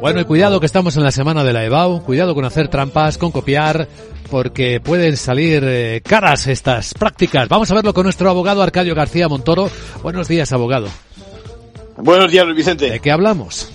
Bueno, y cuidado que estamos en la semana de la EBAU, cuidado con hacer trampas, con copiar, porque pueden salir eh, caras estas prácticas. Vamos a verlo con nuestro abogado Arcadio García Montoro. Buenos días, abogado. Buenos días, Luis Vicente. ¿De qué hablamos?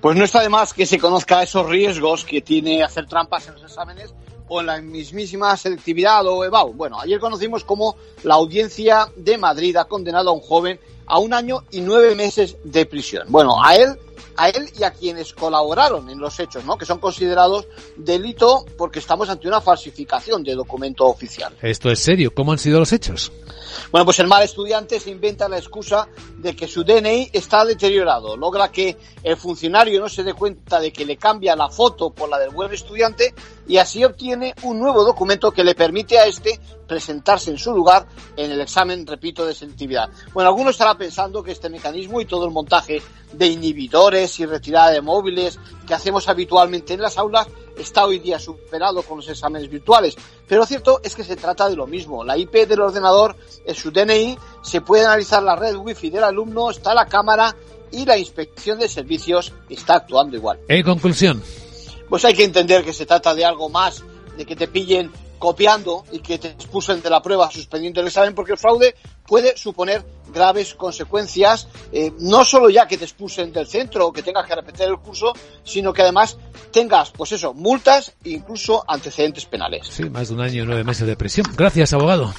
Pues no está de más que se conozca esos riesgos que tiene hacer trampas en los exámenes o en la mismísima selectividad o EBAU. Bueno, ayer conocimos cómo la audiencia de Madrid ha condenado a un joven a un año y nueve meses de prisión. Bueno, a él a él y a quienes colaboraron en los hechos, ¿no? que son considerados delito porque estamos ante una falsificación de documento oficial. Esto es serio. ¿Cómo han sido los hechos? Bueno, pues el mal estudiante se inventa la excusa de que su DNI está deteriorado. Logra que el funcionario no se dé cuenta de que le cambia la foto por la del buen estudiante y así obtiene un nuevo documento que le permite a este presentarse en su lugar en el examen, repito, de selectividad. Bueno, alguno estará pensando que este mecanismo y todo el montaje de inhibidores y retirada de móviles que hacemos habitualmente en las aulas está hoy día superado con los exámenes virtuales. Pero lo cierto es que se trata de lo mismo. La IP del ordenador es su DNI, se puede analizar la red wifi del alumno, está la cámara y la inspección de servicios está actuando igual. En conclusión. Pues hay que entender que se trata de algo más, de que te pillen copiando y que te expulsen de la prueba suspendiendo el examen, porque el fraude puede suponer graves consecuencias, eh, no solo ya que te expulsen del centro o que tengas que repetir el curso, sino que además tengas, pues eso, multas e incluso antecedentes penales. Sí, más de un año y nueve meses de prisión. Gracias, abogado.